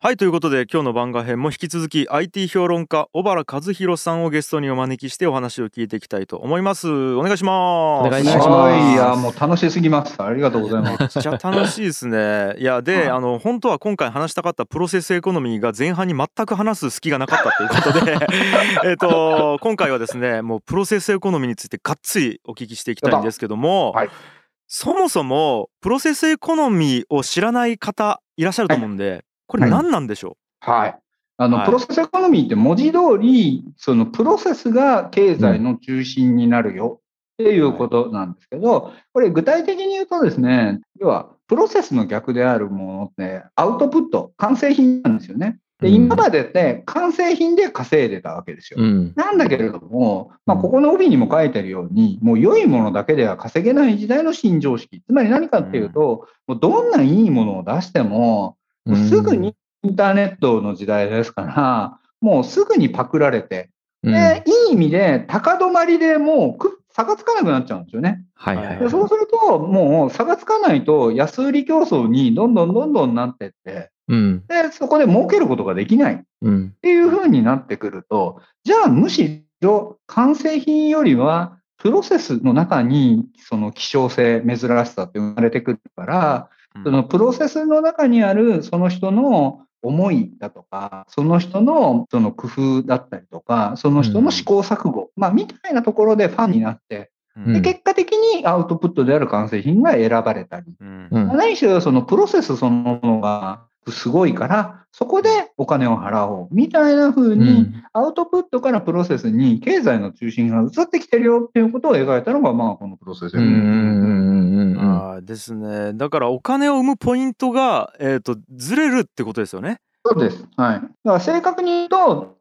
はい、ということで今日の番外編も引き続き IT 評論家小原和弘さんをゲストにお招きしてお話を聞いていきたいと思います。お願いします。お願いしますはい、いや、もう楽しすぎます。ありがとうございます。めっちゃ楽しいですね。いやで、はいあの本当は今回話したかったプロセスエコノミーが前半に全く話す隙がなかったということで えっと今回はですねもうプロセスエコノミーについてがっつりお聞きしていきたいんですけども、はいそもそもプロセスエコノミーを知らない方いらっしゃると思うんで、これ何なんでしょはい。あの、はい。プロセスエコノミーって文字通り、そのプロセスが経済の中心になるよっていうことなんですけど、これ具体的に言うとですね、要はプロセスの逆であるものってアウトプット、完成品なんですよね。で、うん今までって完成品で稼いでたわけですよ。うん。なんだけれども、まあ、うんここの帯にも書いてるように、もう良いものだけでは稼げない時代の新常識。つまり何かっていうと、もうどんないいものを出しても、もうすぐにインターネットの時代ですから、もうすぐにパクられて、うん、でいい意味で高止まりでもうく差がつかなくなっちゃうんですよね。はいはいはい。でそうすると、もう差がつかないと安売り競争にどんどんどんどんなってって、うん。でそこで儲けることができない。うん。っていう風になってくると、じゃあむしろ完成品よりは、プロセスの中にその希少性、珍しさって生まれてくるから、う、そのプロセスの中にあるその人の思いだとか、その人のその工夫だったりとか、その人の試行錯誤、まあみたいなところでファンになって、うんでうん結果的にアウトプットである完成品が選ばれたり、うんうん。何しろそのプロセスそのものがすごいから、そこでお金を払おうみたいな風うに、ん。アウトプットからプロセスに経済の中心が移ってきてるよっていうことを描いたのが、まあ、このプロセスうん。うん。うん。うん。あーですねだからお金を生むポイントが、えー、とずれるってことですよね。そうです。はい。だから正確に言うと、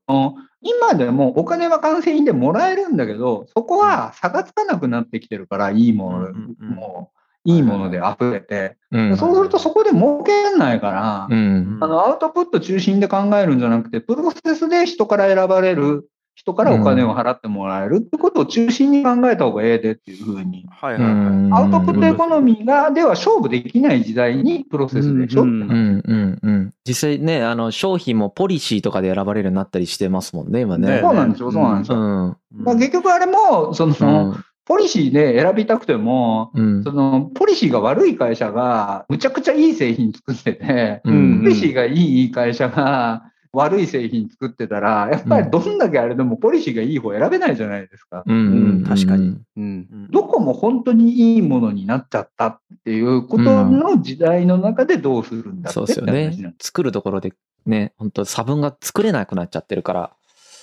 今でもお金は完成品でもらえるんだけど、そこは差がつかなくなってきてるから、いいもの、うんうんうんもういいもので溢れて、うん。そうするとそこで儲けられないから、うん。あのアウトプット中心で考えるんじゃなくて、プロセスで人から選ばれる、人からお金を払ってもらえるってことを中心に考えた方がええでっていうふうに。はいはいはい。アウトプットエコノミーが、では勝負できない時代にプロセスでしょ、うんうんうんうん。実際ね、あの、商品もポリシーとかで選ばれるようになったりしてますもんね、今ね。そうなんですよ、そうなんですうよ。ん。まあ、結局あれも、その、うん。ポリシーで選びたくても、うんそ。の、ポリシーが悪い会社が、むちゃくちゃいい製品作ってて、うんポリシーがいい会社が、悪い製品作ってたら、やっぱりどんだけあれでもポリシーがいい方選べないじゃないですか。うんうん。確かにうん。うん。うんどこも本当にいいものになっちゃったっていうことの時代の中でどうするんだってそうですよね。作るところでね、本当差分が作れなくなっちゃってるから。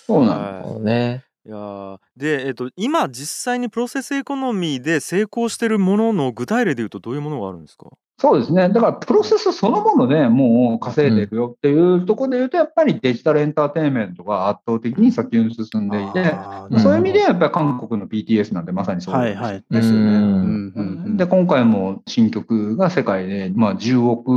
そうなんです。はいね。いやーで、えっと今実際にプロセスエコノミーで成功してるものの具体例でいうとどういうものがあるんですか？そうですね。だから、プロセスそのものでもう稼いでるよっていうところで言うと、やっぱりデジタルエンターテインメントが圧倒的に先に進んでいて、そういう意味でやっぱり韓国の BTS なんてまさにそうですはい。ですよねで、今回も新曲が世界で、まあ、10億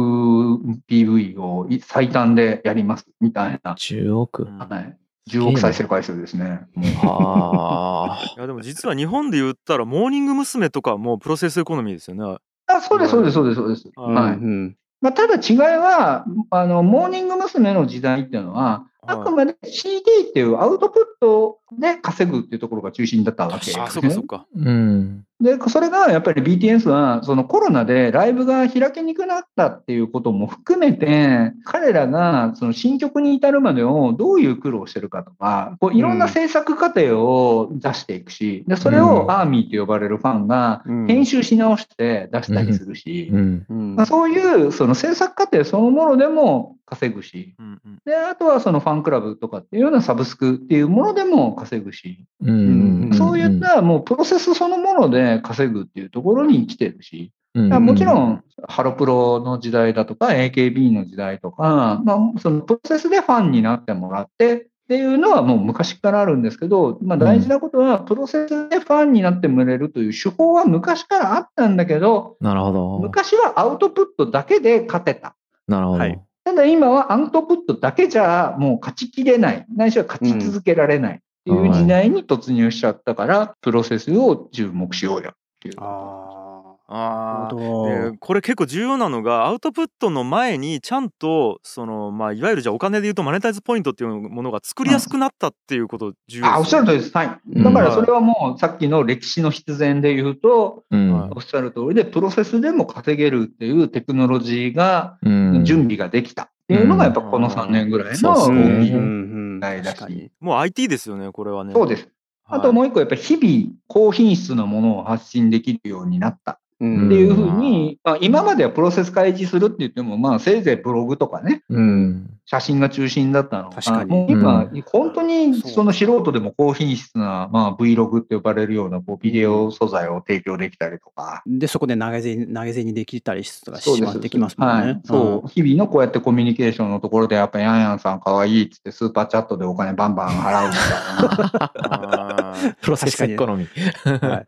PV を最短でやりますみたいな。10億。はい。10億再生回数ですね。もうああ。いやでも実は日本で言ったらモーニング娘。とかもプロセスエコノミーですよね。あそうです、そうです、そうです、そうです。うんはい。うんまあ、ただ違いは、あの、モーニング娘。の時代っていうのは、はいあくまで CD っていうアウトプットで稼ぐっていうところが中心だったわけですねあ、そっかそっか。うん。で、それがやっぱり BTS は、そのコロナでライブが開けにくくなったっていうことも含めて、彼らがその新曲に至るまでをどういう苦労してるかとか、こういろんな制作過程を出していくし、で、それうんをアーミーって呼ばれるファンがうん編集し直して出したりするし、うん。うんまあ、そういうその制作過程そのものでも稼ぐし、うんうんで、あとはそのファンクラブとかっていうようなサブスクっていうものでも稼ぐし、うん。そういったもうプロセスそのもので稼ぐっていうところに来てるし、うん、だからもちろん、ハロプロの時代だとか、AKB の時代とか、まあ、そのプロセスでファンになってもらってっていうのはもう昔からあるんですけど、まあ、大事なことは、プロセスでファンになってもらえるという手法は昔からあったんだけど、なるほど。昔はアウトプットだけで勝てた。なるほど。はい。ただ今はアウトプットだけじゃもう勝ちきれない、ないしは勝ち続けられないってい。う時代に突入しちゃったから、プロセスを注目しようよっていう。ああー。なるほど。でこれ結構重要なのがアウトプットの前にちゃんとそのまあいわゆるじゃあお金で言うとマネタイズポイントっていうものが作りやすくなったっていうこと重要ですよね。あ、おっしゃる通りです。はい。うん。だからそれはもうさっきの歴史の必然で言うと、うん。はいおっしゃる通りで、プロセスでも稼げるっていうテクノロジーが、うん。準備ができたっていうのがやっぱこの3年ぐらいのそう大きいですねうん題だし。もう IT ですよねこれはね。そうです。あともう一個、やっぱり日々高品質なものを発信できるようになった。うんっていうふうに、まあ、今まではプロセス開示するって言っても、まあ、せいぜいブログとかね、うん。写真が中心だったのが、確かに。もう今、う本当にその素人でも高品質な、まあ、Vlog って呼ばれるようなこうビデオ素材を提供できたりとか、で、そこで投げ銭投げ銭できたりとかそうです。しまってきますもんね。はい、そう、日々のこうやってコミュニケーションのところで、やっぱヤンヤンさんかわいいっつってスーパーチャットでお金バンバン払うみたいな。プロセスエコノミー。はい、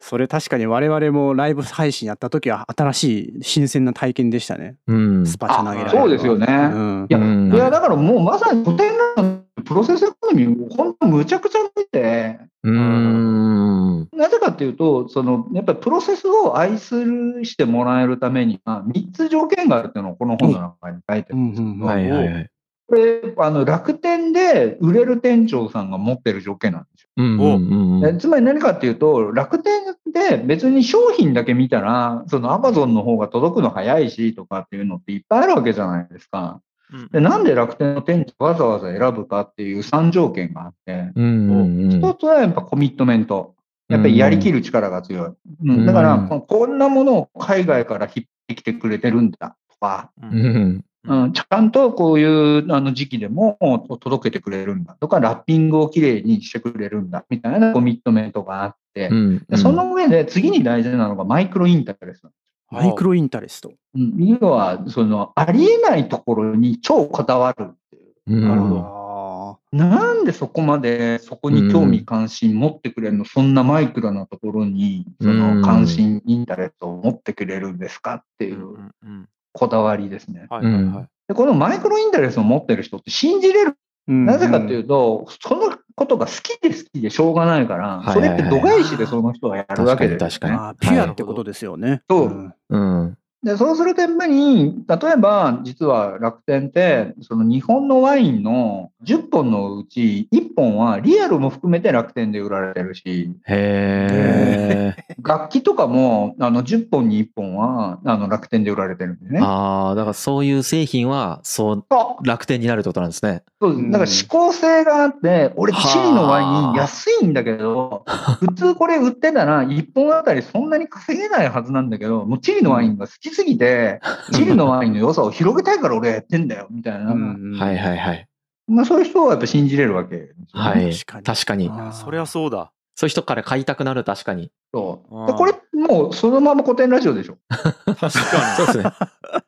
それ確かに我々もライブ配信やった時は新しい新鮮な体験でしたね。うん。スパチャ投げられるあそうですよね。うんいや、うんいやだからもうまさに古典のプロセスエコノミー、本当むちゃくちゃ見て、うん。なぜかっていうと、そのやっぱりプロセスを愛するしてもらえるためには、3つ条件があるっていうのをこの本の中に書いてるんですよ。うんうんうんはいはいはい。これあの楽天で売れる店長さんが持ってる条件なんですよ。うんうんうんえつまり何かっていうと、楽天で別に商品だけ見たら、そのアマゾンの方が届くの早いしとかっていうのっていっぱいあるわけじゃないですか。うん。でなんで楽天の店長わざわざ選ぶかっていう3条件があって、うんうんうん一つはやっぱコミットメント。やっぱりやりきる力が強い。うんだから、うん。ここんなものを海外から引ってきてくれてるんだとか、ううんんうん、ちゃんとこういうあの時期でも届けてくれるんだとか、ラッピングをきれいにしてくれるんだみたいなコミットメントがあって、うん。でその上で次に大事なのがマイクロインタレスト。マイクロインタレスト。うん、要は、その、ありえないところに超こだわるっていう。うん。なるほど。ど。なんでそこまでそこに興味関心持ってくれるの、そんなマイクロなところに、そうん。の関心、インタレストを持ってくれるんですかっていう。うんうんうんこだわりですね。はいはいはい。で、このマイクロインタレストを持ってる人って信じれる。なぜかといううと、そのことが好きで好きでしょうがないから、はいそれって度外視でその人はやるわけで。す、ね。確かに確かあーピュアってことですよね。そうん。うんで、そうするとやっぱり、例えば、実は楽天って、その日本のワインの10本のうち1本はリアルも含めて楽天で売られてるし、へえ。楽器とかもあの10本に1本はあの楽天で売られてるんでね。ああ、だからそういう製品は、そう、楽天になるってことなんですね。そうですだから指向性があって、俺、はあチリのワイン安いんだけど、普通これ売ってたら1本あたりそんなに稼げないはずなんだけど、もうチリのワインが好きすぎて、チリのワインの良さを広げたいから俺やってんだよ、みたいな。うんはいはいはい。まあそういう人はやっぱ信じれるわけね。はい。確かに確かに。あーそりゃそうだそういう人から買いたくなる、確かに。そうこれもうそのまま古典ラジオでしょ。確かそうですね。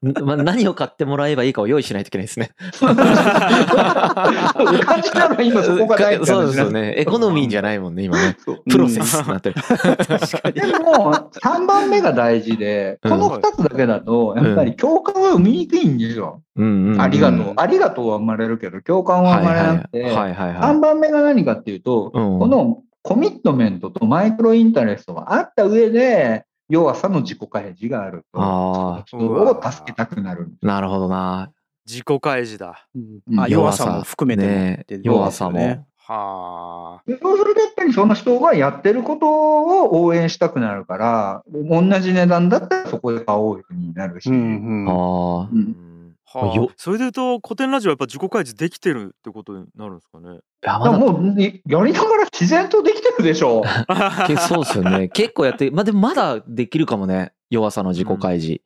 ん まあ、何を買ってもらえばいいかを用意しないといけないですね。感じなら今そこが大事そうですよね。エコノミーじゃないもんね、今ね。プロセスになってる。でも、3番目が大事で、この2つだけだと、やっぱり共感は生みにくいんですよ。うんうんうんありがとう。ありがとうは生まれるけど、共感は生まれなくて、はいはいはいは3番目が何かっていうと、うんこのコミットメントとマイクロインタレストがあった上で、弱さの自己開示があると、あそを助けたくなる。なるほどな。自己開示だ。うん。あ弱さも含めてもねって弱さも。ねはあ。でそうするとやっぱりその人がやってることを応援したくなるから、同じ値段だったらそこで買おうになるし、うんうん。ああ。ううんんはあ。よ。それで言うと古典ラジオはやっぱ自己開示できてるってことになるんですかね？やだ。からもうねやりながら自然とできてるでしょ。けそうですよね。結構やって、まあでもまだできるかもね。弱さの自己開示。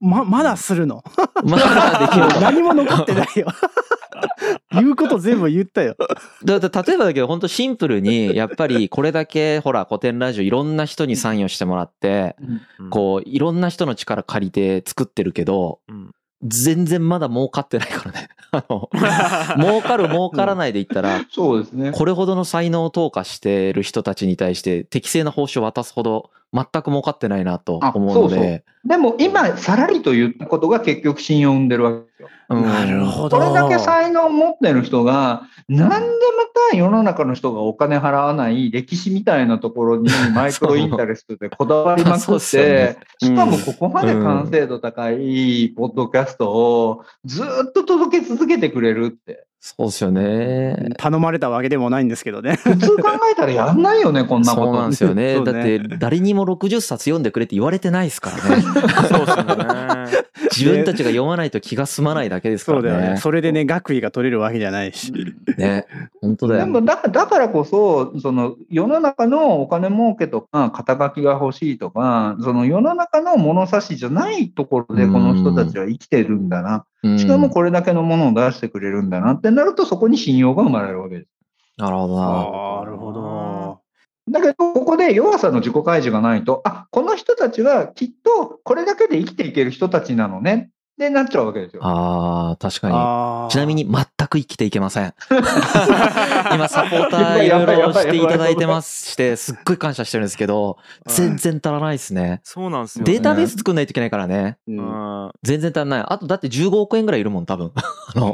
ままだするの？まだできる。何も残ってないよ。言うこと全部言ったよ。だだ例えばだけど本当シンプルにやっぱりこれだけほら古典ラジオいろんな人に参与してもらってうん。こういろんな人の力借りて作ってるけどうん全然まだ儲かってないからね。あの 儲かる儲からないで言ったらそうですね。これほどの才能を投下してる人たちに対して適正な報酬を渡すほど全く儲かってないなとあ思うのそうそうで。でも今、さらりと言ったことが結局信用を生んでるわけですよ。うんなるほど。これだけ才能を持ってる人が、なんでまた世の中の人がお金払わない歴史みたいなところに マイクロインタレストでこだわりまくっっすよねて、しかもここまで完成度高いポッドキャストをずっと届け続けてくれるって。そうですよね。頼まれたわけでもないんですけどね。普通考えたらやんないよね、こんなこと。そうなんですよね。ねだって、誰にも60冊読んでくれって言われてないですからね。そうですよね。自分たちが読まないと気が済まないだけですからそうだよね。ね。それでね、学位が取れるわけじゃないし。ね。本当だよ。でもだからだからこそ、その世の中のお金儲けとか、肩書きが欲しいとか、その世の中の物差しじゃないところでこの人たちは生きてるんだな。うんしかもこれだけのものを出してくれるんだなってなると、そこに信用が生まれるわけです。なるほどな。なるほど。だけど、ここで弱さの自己開示がないと、あ、この人たちはきっとこれだけで生きていける人たちなのねってなっちゃうわけですよ。ああ、確かに。ちなみに全く生きていけません。今サポーターいろいろしていただいてますして、すっごい感謝してるんですけど、全然足らないですね。そうなんですよ、ね。データベース作んないといけないからね。ううんん。全然足んない。あとだって15億円ぐらいいるもん、多分。あの、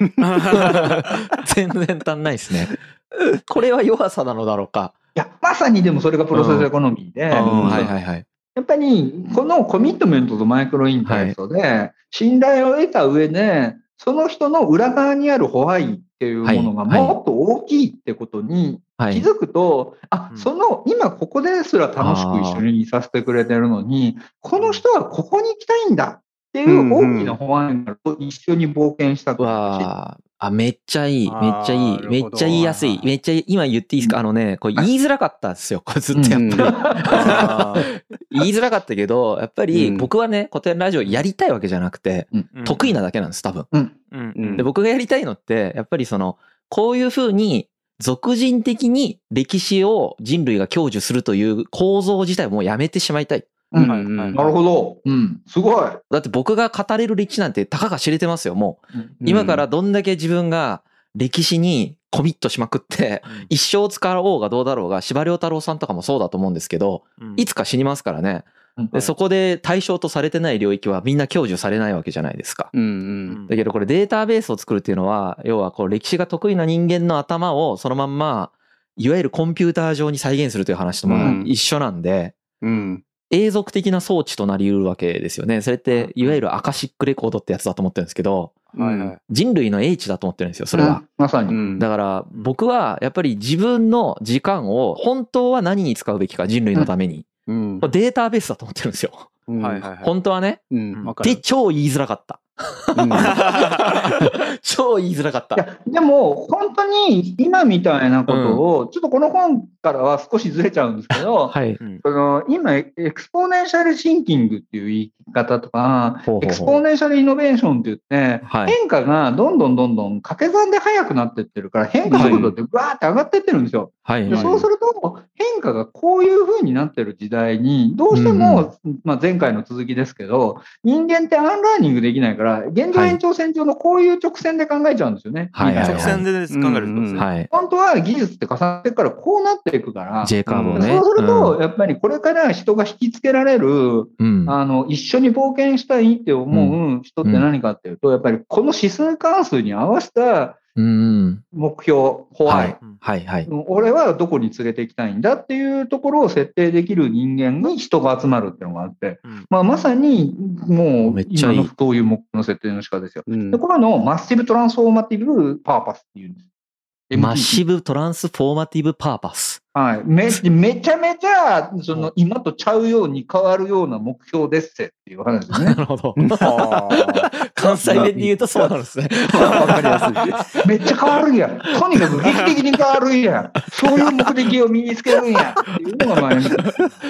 全然足んないですね。これは弱さなのだろうか。いや、まさにでもそれがプロセスエコノミーで、うんはいはいはい。やっぱり、このコミットメントとマイクロインタレストで、信頼を得た上で、その人の裏側にあるホワイっていうものがもっと大きいってことにはい。気づくと、あう、ん。その、今ここですら楽しく一緒にいさせてくれてるのに、この人はここに行きたいんだっていう大きなホワイが一緒に冒険したくなるしわーあ、めっちゃいい。めっちゃいい。めっちゃ言いやすい。めっちゃ今言っていいですか？あのね、これ言いづらかったんですよ。これずっとやっぱり。言いづらかったけど、やっぱりうん僕はね、古典ラジオやりたいわけじゃなくて、うん得意なだけなんです、多分。うん。うんうんで、僕がやりたいのって、やっぱりその、こういうふうに、俗人的に歴史を人類が享受するという構造自体をもうやめてしまいたい。うんはいはいなるほど。うん。すごい。だって僕が語れる歴史なんてたかが知れてますよ、もう。うん今からどんだけ自分が歴史にコミットしまくって、一生使おうがどうだろうが、司馬遼太郎さんとかもそうだと思うんですけど、うんいつか死にますからね。うんでそこで対象とされてない領域はみんな享受されないわけじゃないですか。うんうん。だけどこれデータベースを作るっていうのは、要はこう歴史が得意な人間の頭をそのまんま、いわゆるコンピューター上に再現するという話とまあうん一緒なんで、うん。永続的な装置となり得るわけですよね。それって、いわゆるアカシックレコードってやつだと思ってるんですけど、はいはい。人類の英知だと思ってるんですよ、それは。うんまさに。うん。だから僕はやっぱり自分の時間を本当は何に使うべきか人類のために、うんデータベースだと思ってるんですよ。うんはいはいはい。本当はね。うん。わかで、る。超言いづらかった。うん 超言いづらかった。いや、でも、本当に今みたいなことを、ちょっとこの本からは少しずれちゃうんですけど、はい。うんその今、 exponential thinking っていう言い方とか、ほうほうほう exponential innovation って言って、はい。変化がどんどんどんどん掛け算で速くなってってるから、変化速度ってバーって上がってってるんですよ。はい。でそうすると、変化がこういう風になってる時代に、どうしても、まあ、前回の続きですけど、人間って unlearning できないから、現状延長線上のこういう直線で考えちゃうんですよね。はいはいはい直線で考えるってことですね。はい。本当は技術って重なっていくから、こうなっていくから、J カーブをね。そうすると、やっぱりこれから人が引きつけられる、うん、うん。あの、一緒に冒険したいって思う人って何かっていうと、やっぱりこの指数関数に合わせたうん。目標、ホワイ、はい。はい。はい。俺はどこに連れて行きたいんだっていうところを設定できる人間に人が集まるっていうのがあって、うんまあ、まさにもうめっちゃいい今のそういう目標の設定の仕方ですよ。うんで、こういうのを massive transformative purpose っていうんです。 massive transformative purpose。はい。め、めちゃめちゃ、その、今とちゃうように変わるような目標ですってっていう話ですね。なるほど。関西弁で言うとそうなんですね。わかりやすい。めっちゃ変わるんや。とにかく劇的に変わるんや。そういう目的を身につけるんや。っていうのが前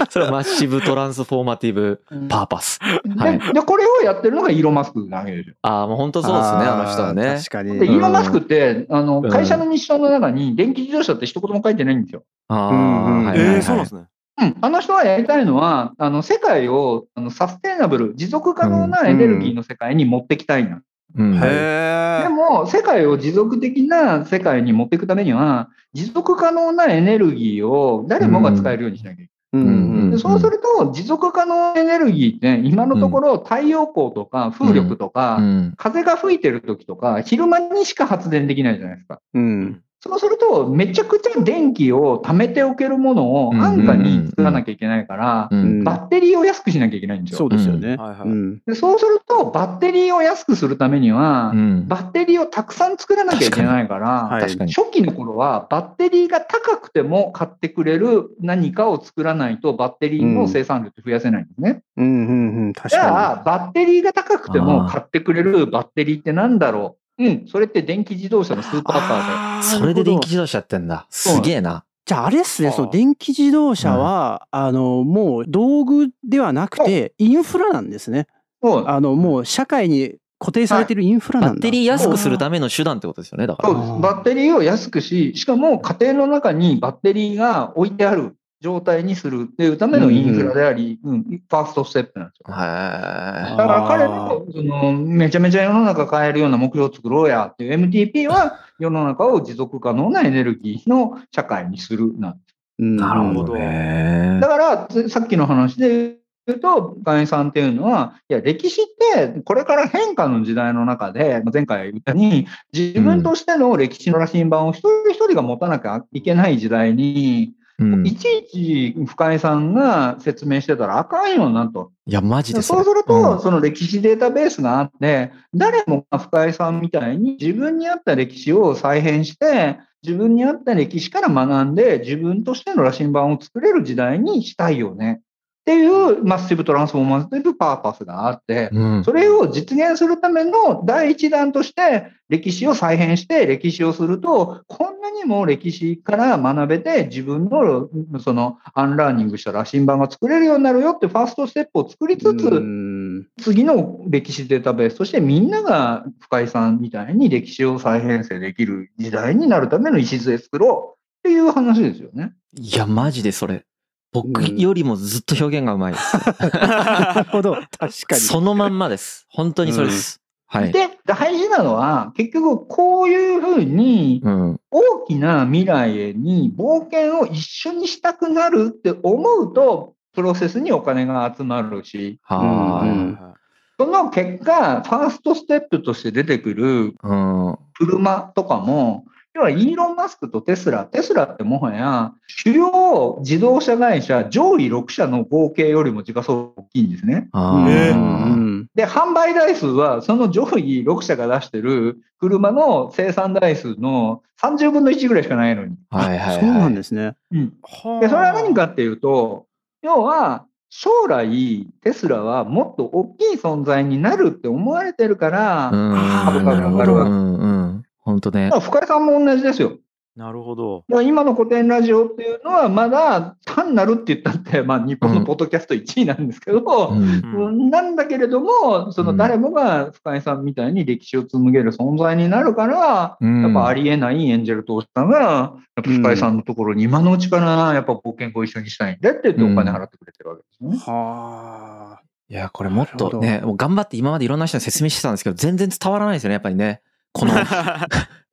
それはマッシブトランスフォーマティブパーパス。はいで、でこれをやってるのがイーロン・マスクなわけですよ。ああ、もう本当そうですね、あの人はね確。かに。で、イーロン・マスクって、あの、うん会社の日章の中に電気自動車って一言も書いてないんですよ。あうんあ、はいえそうなんですね。うん。あの人はやりたいのは、あの、世界を、あの、サステイナブル、持続可能なエネルギーの世界に持ってきたいな。うんへでえ。も、世界を持続的な世界に持っていくためには、持続可能なエネルギーを誰もが使えるようにしなきゃいけない。うんうんでそうすると、持続可能エネルギーって、今のところ太陽光とか風力とか、うん。風が吹いてる時とか、昼間にしか発電できないじゃないですか。うん。そうすると、めちゃくちゃ電気を貯めておけるものをうん安価に作らなきゃいけないから、うん。バッテリーを安くしなきゃいけないんですよ。そうですよね。はいはいうんでそうすると、バッテリーを安くするためにはう、ん。バッテリーをたくさん作らなきゃいけないから、はい確かに。初期の頃はバッテリーが高くても買ってくれる何かを作らないとバッテリーの生産量って増やせないんですね。うんうんうん。確かじゃあ、バッテリーが高くても買ってくれるバッテリーってなんだろう？うん、それって電気自動車のスーパーカーで。それで電気自動車やってんだ。すげえな。じゃああれっすね、その電気自動車は、あの、もう道具ではなくて、インフラなんですね。そうあの、もう社会に固定されてるインフラなんだ。バッテリー安くするための手段ってことですよね。だから。そうです。バッテリーを安くし、しかも家庭の中にバッテリーが置いてある状態にするっていうためのインフラであり、うん、ファーストステップなんですよ。へだから彼のそのめちゃめちゃ世の中変えるような目標を作ろうやっていう MTP は世の中を持続可能なエネルギーの社会にするなんです。うんなるほどねだ。からつさっきの話で言うと、会員さんっていうのは、いや、歴史ってこれから変化の時代の中で、まあ前回言ったように、自分としての歴史の羅針盤を一人一人が持たなきゃいけない時代に、うん。いいちいち深井さんが説明してたらあかんよなと。や、マジでそうすると、うんその歴史データベースがあって、誰もが深井さんみたいに自分に合った歴史を再編して、自分に合った歴史から学んで、自分としての羅針盤を作れる時代にしたいよね。っていう massive transformative purpose があって、うん。それを実現するための第一弾として、歴史を再編して歴史をすると、こんなにも歴史から学べて、自分のその unlearning した羅針盤が作れるようになるよってファーストステップを作りつつ、うん次の歴史データベースとしてみんなが深井さんみたいに歴史を再編成できる時代になるための礎作ろうっていう話ですよね。いや、マジでそれ。僕うんよりもずっと表現がうまいです。なるほど。確かに。そのまんまです。本当にそれです。はい。で、大事なのは、結局こういうふうにうん。大きな未来へに冒険を一緒にしたくなるって思うと、プロセスにお金が集まるし、はうんい。その結果、ファーストステップとして出てくるうん。車とかも、要はイーロン・マスクとテスラ、テスラってもはや主要自動車会社上位6社の合計よりも時価総額大きいんですね。で、販売台数はその上位6社が出してる車の生産台数の30分の1ぐらいしかないのに。はいはいはい。そうなんですね。うんはあで、それは何かっていうと、要は、将来、テスラはもっと大きい存在になるって思われてるから、うん。株価が上がるわけうんうん。本当ねま。あ深井さんも同じですよ。なるほど。今の古典ラジオっていうのは、まだ単なるって言ったって、まあ、日本のポッドキャスト1位なんですけど、うん。うんなんだけれども、その誰もが深井さんみたいに歴史を紡げる存在になるから、うんやっぱありえないエンジェル投資家が、やっぱ深井さんのところに今のうちからやっぱ冒険ご一緒にしたいんでって言ってお金払ってくれてるわけですよね。はあ。いや、これもっとなね、もう頑張って今までいろんな人に説明してたんですけど、全然伝わらないですよね、やっぱりね。この、ち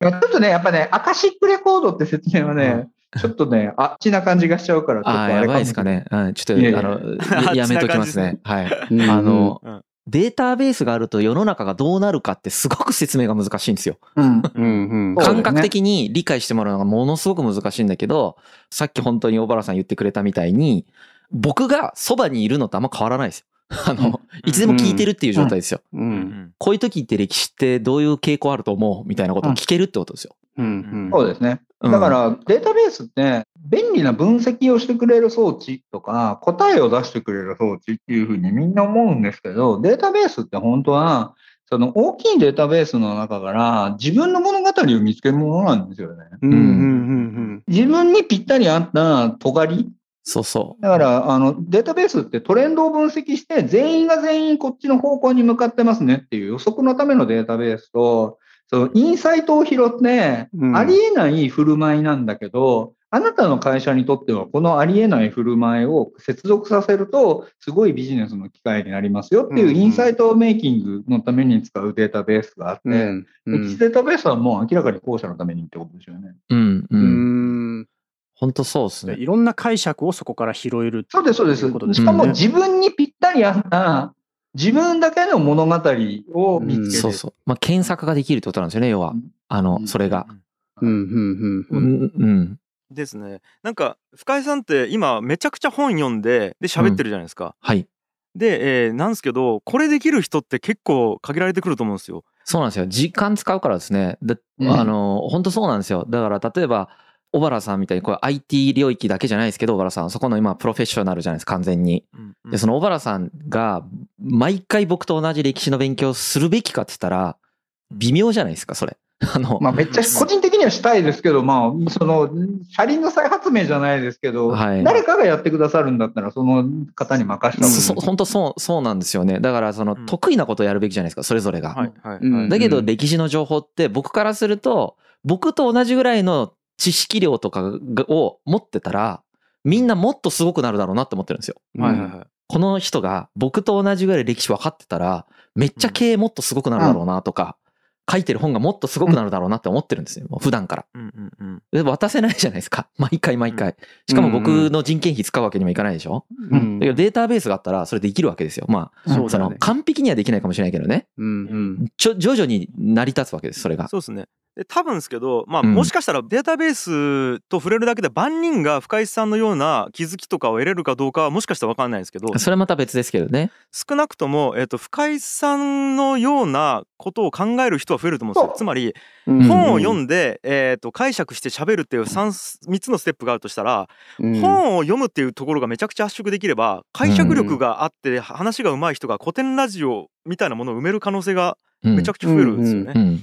ょっとね、やっぱね、アカシックレコードって説明はね、ちょっとね、あっちな感じがしちゃうから、ちょっとああ、やあれかもしれない。ばいですかね。うん、ちょっと、いやいやあの、や やめときますね。はい。うんあの、うんデータベースがあると世の中がどうなるかってすごく説明が難しいんですよ。うん。うん 感覚的に理解してもらうのがものすごく難しいんだけど、さっき本当に小原さん言ってくれたみたいに、僕がそばにいるのとあんま変わらないですよ。あの、いつでも聞いてるっていう状態ですよ。ううん。ん。こういう時って歴史ってどういう傾向あると思うみたいなことを聞けるってことですよ。うん。うん。そうですね。うん。だから、データベースって、便利な分析をしてくれる装置とか、答えを出してくれる装置っていうふうにみんな思うんですけど、データベースって本当は、その大きいデータベースの中から自分の物語を見つけるものなんですよね。うん。うん。うん。自分にぴったり合った尖り。そうそだから、あの、データベースってトレンドを分析して、全員が全員こっちの方向に向かってますねっていう予測のためのデータベースと、そのインサイトを拾ってう、んありえない振る舞いなんだけど、あなたの会社にとってはこのありえない振る舞いを接続させると、すごいビジネスの機会になりますよっていううんうんインサイトメイキングのために使うデータベースがあって、うんうん歴史データベースはもう明らかに後者のためにってことですよね。う。うん、う。うんん本当そうですね。いろんな解釈をそこから拾える。そうです、そうですということ。ですしかもね自分にぴったり合った、自分だけの物語を見つける。そうそう。まあ、検索ができるってことなんですよね、要は。あの、それが。うん、うん、うんううん。ん、うん。ですねなんか深井さんって今めちゃくちゃ本読んでで喋ってるじゃないですか、はい。で、えーなんですけどこれできる人って結構限られてくると思うんですよそうなんですよ。時間使うからですね。で、うんあの、本当そうなんですよ。だから、例えば、小原さんみたいに、これ IT 領域だけじゃないですけど、小原さん、そこの今、プロフェッショナルじゃないですか、完全に。うんうんで、その小原さんが、毎回僕と同じ歴史の勉強をするべきかって言ったら、微妙じゃないですか、それ。あの、まあめっちゃ個人的にはしたいですけど、まあ、その、車輪の再発明じゃないですけど、はい誰かがやってくださるんだったら、その方に任せた本当そう、そうなんですよね。だから、その、うん得意なことをやるべきじゃないですか、それぞれが。はいはいだけど歴史の情報って僕からすると僕と同じぐらいの知識量とかがを持ってたらみんなもっとすごくなるだろうなって思ってるんですよ。はいはいはいこの人が僕と同じぐらい歴史分かってたらめっちゃ経営もっとすごくなるだろうなとか書いてる本がもっとすごくなるだろうなって思ってるんですよ普段から。うんうんうんで渡せないじゃないですか 毎回毎回。しかも僕の人件費使うわけにもいかないでしょ？うんだけどデータベースがあったらそれできるわけですよ。まあその完璧にはできないかもしれないけどね。うんうん。ちょ徐々に成り立つわけですそれが。そうですねで多分ですけどまあうん。もしかしたらデータベースと触れるだけで万人が深井さんのような気づきとかを得れるかどうかはもしかしたら分かんないですけどそれはまた別ですけどね。少なくとも、えー、と深井さんのようなことを考える人は増えると思うんですよ。つまりうん。本を読んで、えー、と解釈して喋るっていう 3, 3つのステップがあるとしたら、うん。本を読むっていうところがめちゃくちゃ圧縮できれば解釈力があって話が上手い人が古典ラジオみたいなものを埋める可能性がうん。めちゃくちゃ増えるんですよね。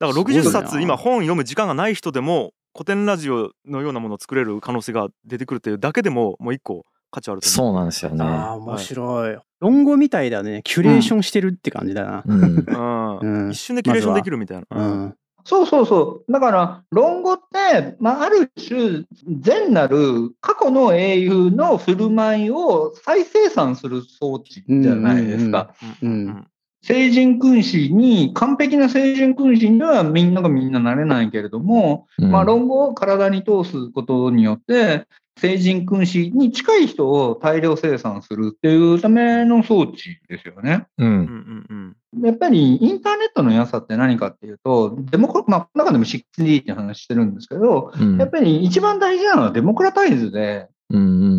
うんだからすごい60な冊今本読む時間がない人でも古典ラジオのようなものを作れる可能性が出てくるっていうだけでももう一個価値あると思そうなんですよね。ああ、面白い。論語みたいだね。キュレーションしてるって感じだな。うんう。ううんん一瞬でキュレーションできるみたいな。ううんん。そうそうそう。だから、論語って、まあ、ある種、善なる過去の英雄の振る舞いを再生産する装置じゃないですか。うん聖人君子に、完璧な聖人君子にはみんながみんななれないけれども、うんまあ、論語を体に通すことによって、聖人君子に近い人を大量生産するっていうための装置ですよね。う。うんんうんやっぱりインターネットの良さって何かっていうと、デモクまあ、この中でも 6D って話してるんですけど、うんやっぱり一番大事なのはデモクラタイズで。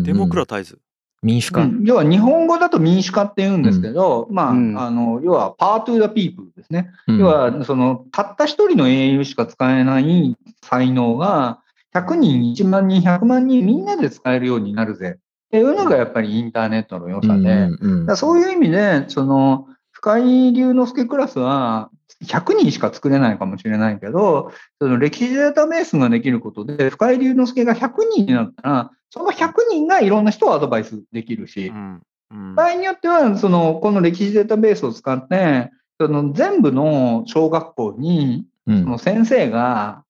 デモクラタイズ。民主化。うん要は日本語だと民主化って言うんですけど、まあ、うんあの、要はパートゥー the people ですね。うん要は、その、たった一人の英雄しか使えない才能が、100人、1万人、100万人みんなで使えるようになるぜ。っていうのがやっぱりインターネットの良さで、そういう意味で、その、深井龍之介クラスは、100人しか作れないかもしれないけど、その歴史データベースができることで、深井龍之介が100人になったら、その100人がいろんな人をアドバイスできるし、うん。うん。場合によっては、その、この歴史データベースを使って、その全部の小学校に、うん。その先生が、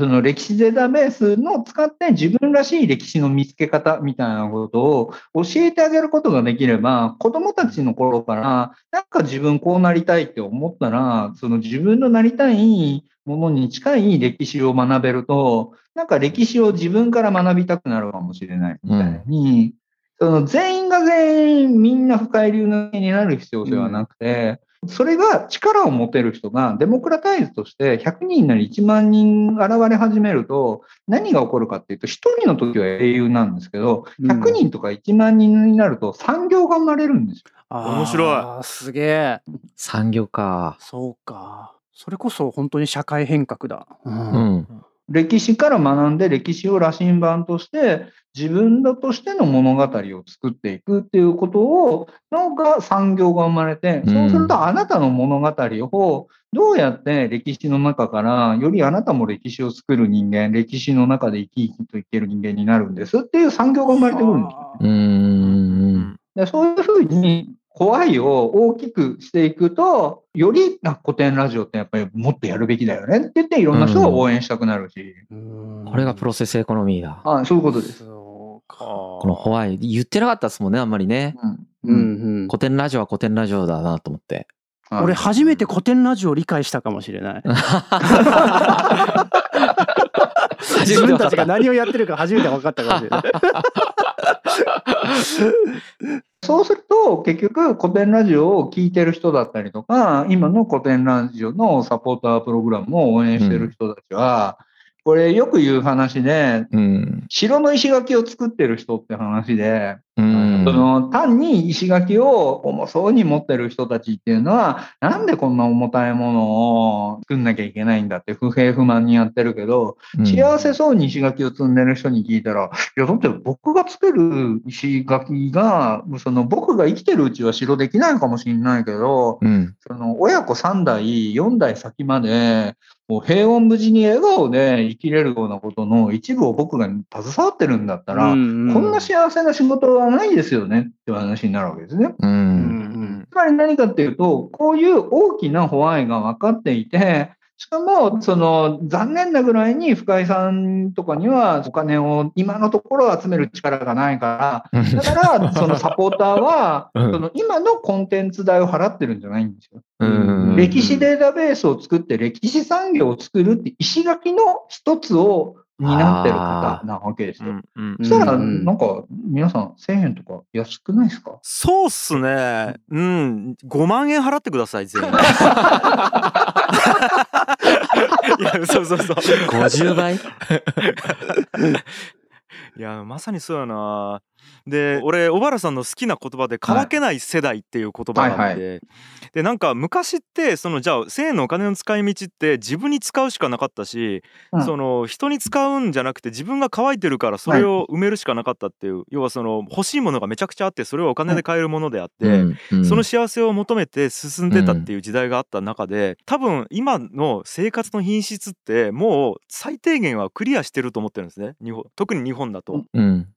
その歴史データベースの使って自分らしい歴史の見つけ方みたいなことを教えてあげることができれば、子供たちの頃から、なんか自分こうなりたいって思ったら、その自分のなりたいものに近い歴史を学べると、なんか歴史を自分から学びたくなるかもしれないみたいに、その全員が全員みんな深い流のになる必要性はなくて、それが力を持てる人がデモクラタイズとして100人なり1万人現れ始めると何が起こるかっていうと1人の時は英雄なんですけどうん100人とか1万人になると産業が生まれるんですよ。面白いあーすげえ。産業か。そうか。それこそ本当に社会変革だ。う。うんん。歴史から学んで歴史を羅針盤として自分だとしての物語を作っていくっていうことをのが産業が生まれてうんそうするとあなたの物語をどうやって歴史の中からよりあなたも歴史を作る人間歴史の中で生き生きといける人間になるんですっていう産業が生まれてくるんです。でそういうふうに怖いを大きくしていくと、よりあ古典ラジオってやっぱりもっとやるべきだよねって言っていろんな人が応援したくなるし、これがプロセスエコノミーだ。あそういうことです。このホワイ言ってなかったですもんね、あんまりね。うんうんうん。古典ラジオは古典ラジオだなと思って。俺初めて古典ラジオを理解したかもしれない。自分たちが何をやってるか初めて分かったかもしれない。そうすると、結局、古典ラジオを聞いてる人だったりとか、今の古典ラジオのサポータープログラムを応援してる人たちは、これよく言う話で、うん。城の石垣を作ってる人って話で、うん。その単に石垣を重そうに持ってる人たちっていうのは、なんでこんな重たいものを作んなきゃいけないんだって不平不満にやってるけど、うん幸せそうに石垣を積んでる人に聞いたら、いや、だって僕が作る石垣が、その僕が生きてるうちは城できないかもしれないけど、うん。その親子3代、4代先まで、もう平穏無事に笑顔で生きれるようなことの一部を僕が携わってるんだったら、うんうんこんな幸せな仕事はないですよねっていう話になるわけですね。う。うんんつまり何かっていうと、こういう大きなホワイが分かっていて、しかも、その、残念なぐらいに深井さんとかにはお金を今のところ集める力がないから、だから、そのサポーターは、うんその今のコンテンツ代を払ってるんじゃないんですよ。うん。歴史データベースを作って歴史産業を作るって石垣の一つを担ってる方なわけですよ。うんうんそしたら、うんなんか、皆さん1000円とか安くないですか？そうっすね。うん。5万円払ってください、全員。いや、そうそうそう。50倍？いや、まさにそうやな。で、俺、小原さんの好きな言葉で、乾けない世代っていう言葉があって、はで、なんか昔って、その、じゃあ、1000円のお金の使い道って自分に使うしかなかったし、うん。その、人に使うんじゃなくて、自分が乾いてるからそれを埋めるしかなかったっていう、要はその、欲しいものがめちゃくちゃあって、それをお金で買えるものであって、うんその幸せを求めて進んでたっていう時代があった中で、多分今の生活の品質ってもう最低限はクリアしてると思ってるんですね。日本特に日本だと。うん。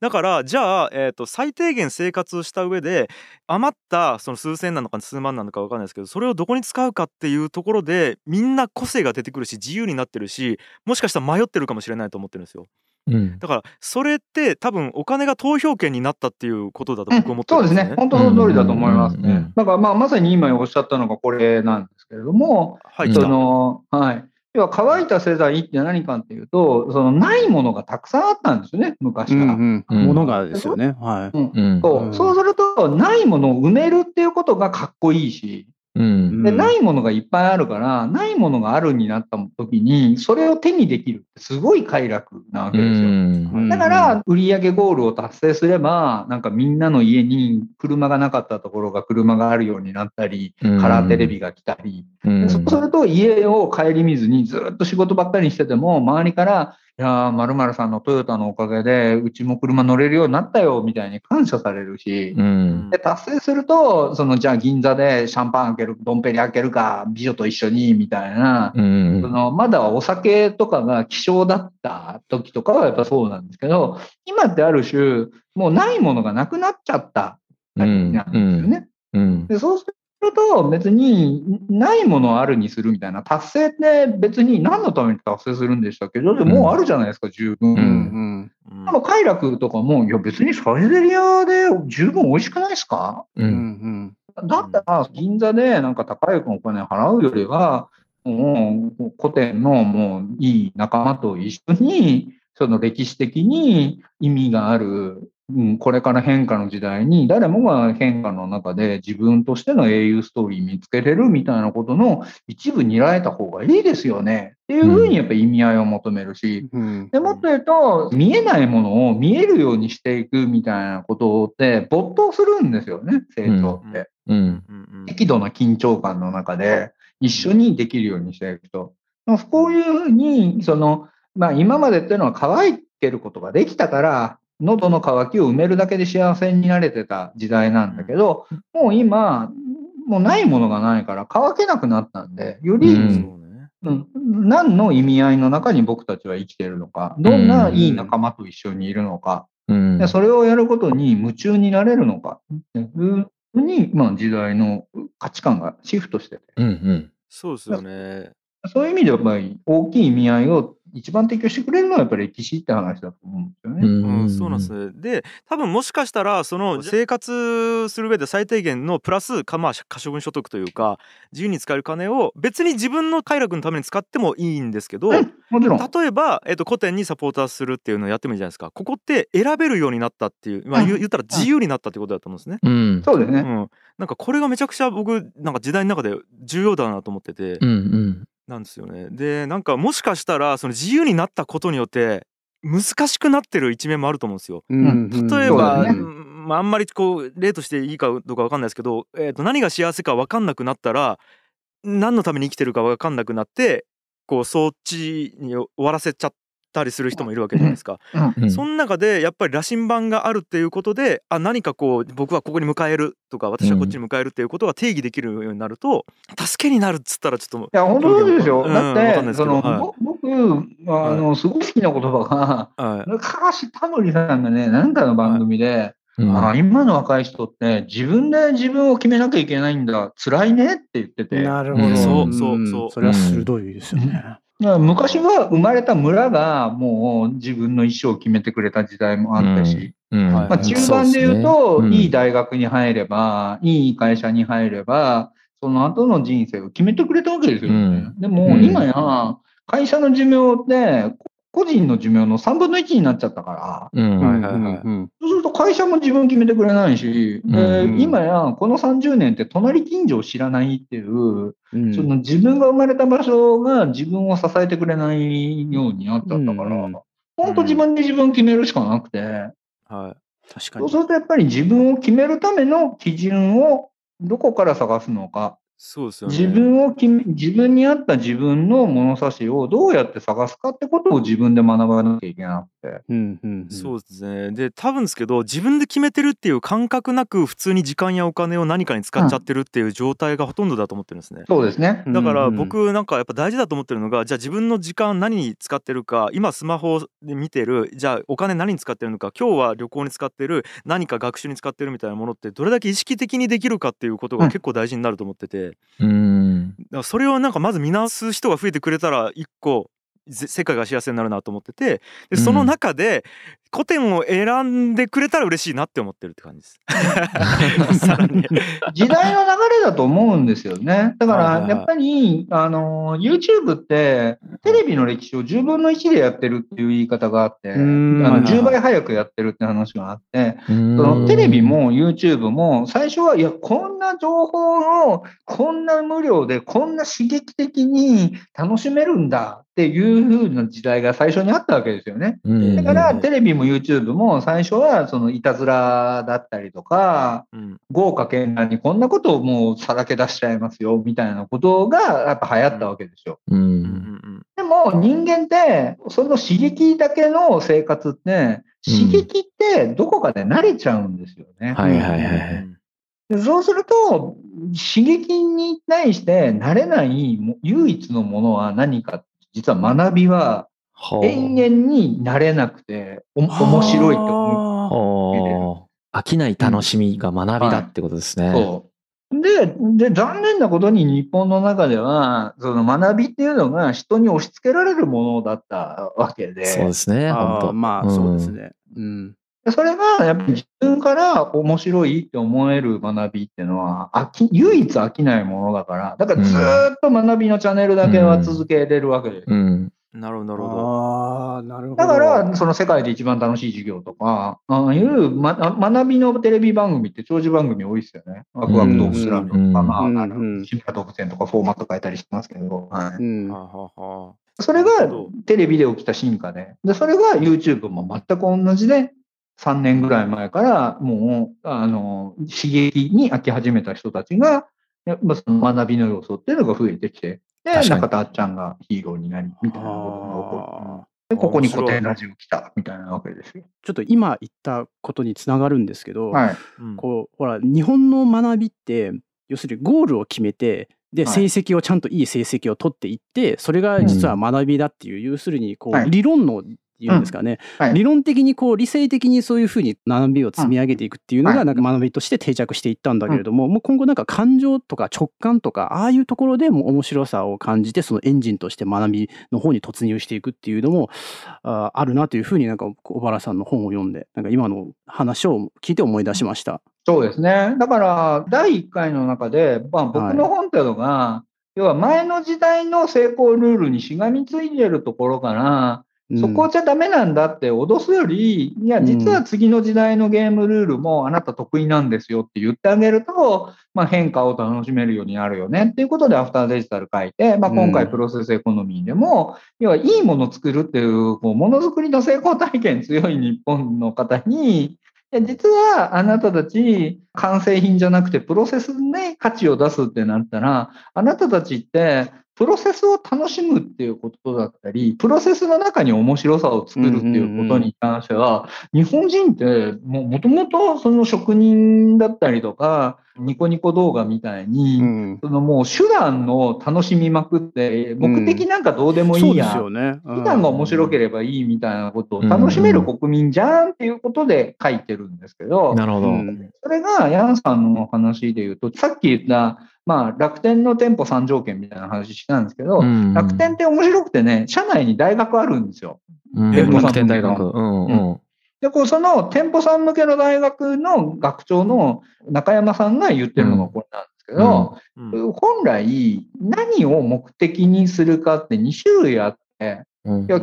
だからじゃあ、えー、と最低限生活をした上で余ったその数千なのか数万なのか分かんないですけどそれをどこに使うかっていうところでみんな個性が出てくるし自由になってるしもしかしたら迷ってるかもしれないと思ってるんですよ。うん。だからそれって多分お金が投票権になったっていうことだと僕思ってるんですね。そうですね。本当その通りだと思いますねうんうんうん。だからまあまさに今おっしゃったのがこれなんですけれども、はい、その、はい。要は乾いた世代って何かっていうと、そのないものがたくさんあったんですよね、昔から。うんうん。うんものがですよね。はい。うんうん。そううんそうすると、ないものを埋めるっていうことがかっこいいし、うん。でうんないものがいっぱいあるから、ないものがあるになった時に、それを手にできるってすごい快楽なわけですよ。うんだから、売上ゴールを達成すれば、なんかみんなの家に車がなかったところが車があるようになったり、うんカラーテレビが来たり、うんそうすると家を顧みずにずっと仕事ばっかりしてても、周りから、いやー、〇〇さんのトヨタのおかげで、うちも車乗れるようになったよ、みたいに感謝されるし、うん。で、達成すると、その、じゃあ銀座でシャンパン開ける、ドンペリ開けるか、美女と一緒に、みたいな、うんそのまだお酒とかが希少だった時とかはやっぱそうなんですけど、今ってある種、もうないものがなくなっちゃったなんですよね。うん。でそうすると別にないものをあるにするみたいな達成って別に何のために達成するんでしたっけ？ど、でももうあるじゃないですか、十分。ううんんうんでも快楽とかも、いや別にサイゼリアで十分美味しくないですか？う。うんんだったら、銀座でなんか高いお金払うよりは、もう古典のもういい仲間と一緒に、その歴史的に意味がある、うん、これから変化の時代に誰もが変化の中で自分としての英雄ストーリー見つけれるみたいなことの一部にられた方がいいですよね。っていうふうにやっぱ意味合いを求めるし、うん。でもっと言うと、見えないものを見えるようにしていくみたいなことって没頭するんですよね、成長って。うん。うん。うん。適度な緊張感の中で一緒にできるようにしていくと。まあこういうふうに、その、まあ今までっていうのは乾いてることができたから、喉の渇きを埋めるだけで幸せになれてた時代なんだけど、もう今、もうないものがないから乾けなくなったんで、より、うん何の意味合いの中に僕たちは生きているのか、どんないい仲間と一緒にいるのか、うんでそれをやることに夢中になれるのか、っていうふうに、まあ、時代の価値観がシフトしてて、うんうん。そうですよね。そういう意味ではやっぱり大きい意味合いを一番提供してくれるのはやっぱり歴史って話だと思うんですよね。うん、そうなんですね。で多分もしかしたらその生活する上で最低限のプラスかまあ可処分所得というか自由に使える金を別に自分の快楽のために使ってもいいんですけど、うんもちろん。例えば、えっと古典にサポーターするっていうのをやってもいいじゃないですかここって選べるようになったっていう、まあ、言ったら自由になったってことだと思うんですね。うん。そうですね。うん、なんかこれがめちゃくちゃ僕なんか時代の中で重要だなと思ってて、うんうん。なんですよね。でなんかもしかしたらその自由になったことによって難しくなってる一面もあると思うんですよ。うん例えば、ねうんまあ、あんまりこう例としていいかどうかわかんないですけど、えー、と何が幸せかわかんなくなったら何のために生きてるかわかんなくなってこうそっちに終わらせちゃったりする人もいるわけじゃないですか。うん。その中でやっぱり羅針盤があるっていうことであ何かこう僕はここに迎えるとか私はこっちに迎えるっていうことが定義できるようになると、助けになるっつったらちょっといや、本当ですよ。うんだって、その、どはい。ぼ僕、あの、すごい好きな言葉が、はい。昔、タモリさんがね、なんかの番組で、うん。あ今の若い人って自分で自分を決めなきゃいけないんだ、辛いねって言ってて。なるほど。うん。そうそうんそう。それは鋭いですよね。昔は生まれた村がもう自分の一生を決めてくれた時代もあったし、まあ、中盤で言うと、そういい大学に入れば、いい会社に入れば、その後の人生を決めてくれたわけですよね。うん。でも、うん。今や、会社の寿命って、個人の寿命の3分の1になっちゃったから、うん。はいはいはい。うん。そうすると会社も自分決めてくれないし、でうん。今やこの30年って隣近所を知らないっていう、うん。その自分が生まれた場所が自分を支えてくれないようになっちゃったから、うん。うん本当自分で自分決めるしかなくて、はい。確かに。そうす。るとやっぱり自分を決めるための基準をどこから探すのか、そうですよね。自分を決め、自分に合った自分の物差しをどうやって探すかってことを自分で学ばなきゃいけなく。うんうんうんそうですねで多分ですけど自分で決めてるっていう感覚なく普通に時間やお金を何かに使っちゃってるっていう状態がほとんどだと思ってるんですね。そうですね。だから僕なんかやっぱ大事だと思ってるのがじゃあ自分の時間何に使ってるか今スマホで見てるじゃあお金何に使ってるのか今日は旅行に使ってる何か学習に使ってるみたいなものってどれだけ意識的にできるかっていうことがうん結構大事になると思ってて、うん。だからそれをなんかまず見直す人が増えてくれたら一個ぜ世界が幸せになるなと思っててでその中で古典を選んでくれたら嬉しいなって思ってるって感じです。時代の流れだと思うんですよね。だから、やっぱり、あの、YouTube って、テレビの歴史を10分の1でやってるっていう言い方があって、あうんのはいはいはい10倍早くやってるって話があって、そそのテレビ、も YouTube も最初は、いや、こんな情報をこんな無料でこんな刺激的に楽しめるんだっていう風な時代が最初にあったわけですよね。うんだから、うんテレビも YouTube も最初はそのいたずらだったりとか、うん豪華絢爛にこんなことをもうさらけ出しちゃいますよみたいなことがやっぱ流行ったわけですよ。う。うんうんんでも人間ってその刺激だけの生活って刺激ってどこかで慣れちゃうんですよね。はいはいはいうんはい。でそうすると刺激に対して慣れないも唯一のものは何か実は学びはほう永遠になれなくてお面白いと思う。飽きない楽しみが学びだってことですね。そう。で、で、残念なことに日本の中では、その学びっていうのが人に押し付けられるものだったわけで、そうですね、あ本当。ーまあそうですね。うん。でそれがやっぱり自分から面白いって思える学びっていうのは飽き、唯一飽きないものだから、だからずーっと学びのチャンネルだけは続けれるわけです。うん。なるほどなるほど。ああ、なるほど。だから、その世界で一番楽しい授業とか、ああいう、ま、学びのテレビ番組って長寿番組多いですよね。ワクワクトークスランドとか、うんまあ、あうんの、特典とかフォーマット変えたりしてますけど、はい。うん。それがなるほどテレビで起きた進化で、で、それが YouTube も全く同じで、3年ぐらい前からもう、あの、刺激に飽き始めた人たちが、やっぱその学びの要素っていうのが増えてきて、で、中田あっちゃんがヒーローになり、みたいなことが起こる。で、ここに面白い古典ラジオ来た、みたいなわけですよ。ちょっと今言ったことにつながるんですけど、はい。うん。こうほら日本の学びって要するにゴールを決めてではい。成績をちゃんといい成績を取っていってそれが実は学びだっていう、要するにこう、はい。理論のいうんですかね、はい。理論的にこう理性的にそういうふうに学びを積み上げていくっていうのはいがなんか学びとして定着していったんだけれども、もう今後なんか感情とか直感とかああいうところでも面白さを感じてそのエンジンとして学びの方に突入していくっていうのもああるなというふうになんか小原さんの本を読んでなんか今の話を聞いて思い出しました。そうですね。だから、第1回の中で、まあ、僕の本っていうのが、要は前の時代の成功ルールにしがみついてるところから、うんそこじゃダメなんだって脅すより、いや、実は次の時代のゲームルールもあなた得意なんですよって言ってあげると、まあ、変化を楽しめるようになるよね。っていうことでアフターデジタル書いて、まあ、今うん。回プロセスエコノミーでも、要はいいものを作るっていう、こうものづくりの成功体験強い日本の方に、いや実はあなたたち完成品じゃなくてプロセスに価値を出すってなったら、あなたたちってプロセスを楽しむっていうことだったり、プロセスの中に面白さを作るっていうことに関しては、日本人ってももともとその職人だったりとか、ニコニコ動画みたいに、うんそのもう手段の楽しみまくって、目的なんかどうでもいいや、すよね。手段が面白ければいいみたいなことを楽しめる国民じゃんっていうことで書いてるんですけど、なるほど。うんそれがヤンさんの話で言うと、さっき言った、まあ、楽天の店舗3条件みたいな話したんですけど、うん楽天って面白くてね、社内に大学あるんですよ。うん。店舗さん楽天大学。うんうん。で、こうその店舗さん向けの大学の学長の中山さんが言ってるのがこれなんですけど、うん。本来何を目的にするかって2種類あって、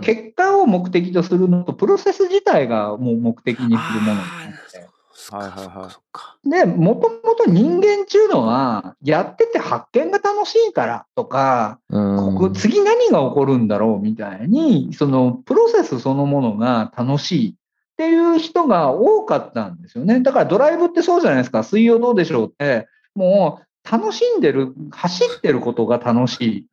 結果を目的とするのと、プロセス自体がもう目的にするものなんですねはいはいはい。そっかで、もともと人間っていうのは、やってて発見が楽しいからとか、うん。ここ次何が起こるんだろうみたいに、そのプロセスそのものが楽しいっていう人が多かったんですよね。だからドライブってそうじゃないですか。水曜どうでしょうって、もう楽しんでる、走ってることが楽しい